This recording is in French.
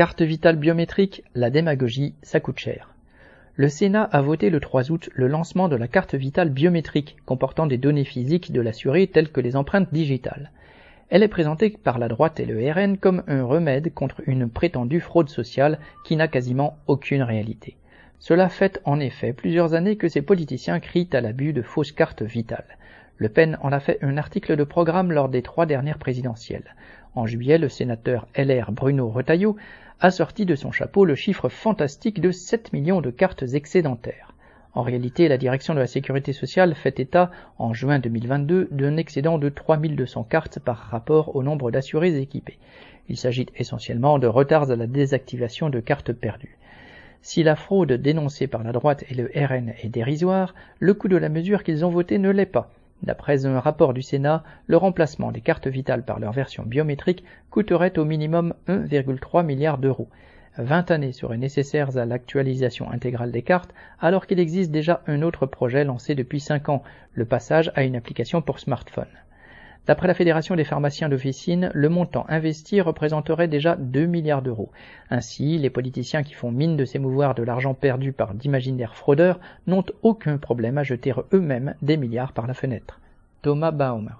Carte vitale biométrique, la démagogie, ça coûte cher. Le Sénat a voté le 3 août le lancement de la carte vitale biométrique comportant des données physiques de l'assuré telles que les empreintes digitales. Elle est présentée par la droite et le RN comme un remède contre une prétendue fraude sociale qui n'a quasiment aucune réalité. Cela fait en effet plusieurs années que ces politiciens crient à l'abus de fausses cartes vitales. Le Pen en a fait un article de programme lors des trois dernières présidentielles. En juillet, le sénateur LR Bruno Retailleau a sorti de son chapeau le chiffre fantastique de 7 millions de cartes excédentaires. En réalité, la direction de la sécurité sociale fait état, en juin 2022, d'un excédent de 3200 cartes par rapport au nombre d'assurés équipés. Il s'agit essentiellement de retards à la désactivation de cartes perdues. Si la fraude dénoncée par la droite et le RN est dérisoire, le coût de la mesure qu'ils ont votée ne l'est pas. D'après un rapport du Sénat, le remplacement des cartes vitales par leur version biométrique coûterait au minimum 1,3 milliard d'euros. 20 années seraient nécessaires à l'actualisation intégrale des cartes, alors qu'il existe déjà un autre projet lancé depuis 5 ans, le passage à une application pour smartphone. D'après la Fédération des pharmaciens d'officine, le montant investi représenterait déjà 2 milliards d'euros. Ainsi, les politiciens qui font mine de s'émouvoir de l'argent perdu par d'imaginaires fraudeurs n'ont aucun problème à jeter eux-mêmes des milliards par la fenêtre. Thomas Baumer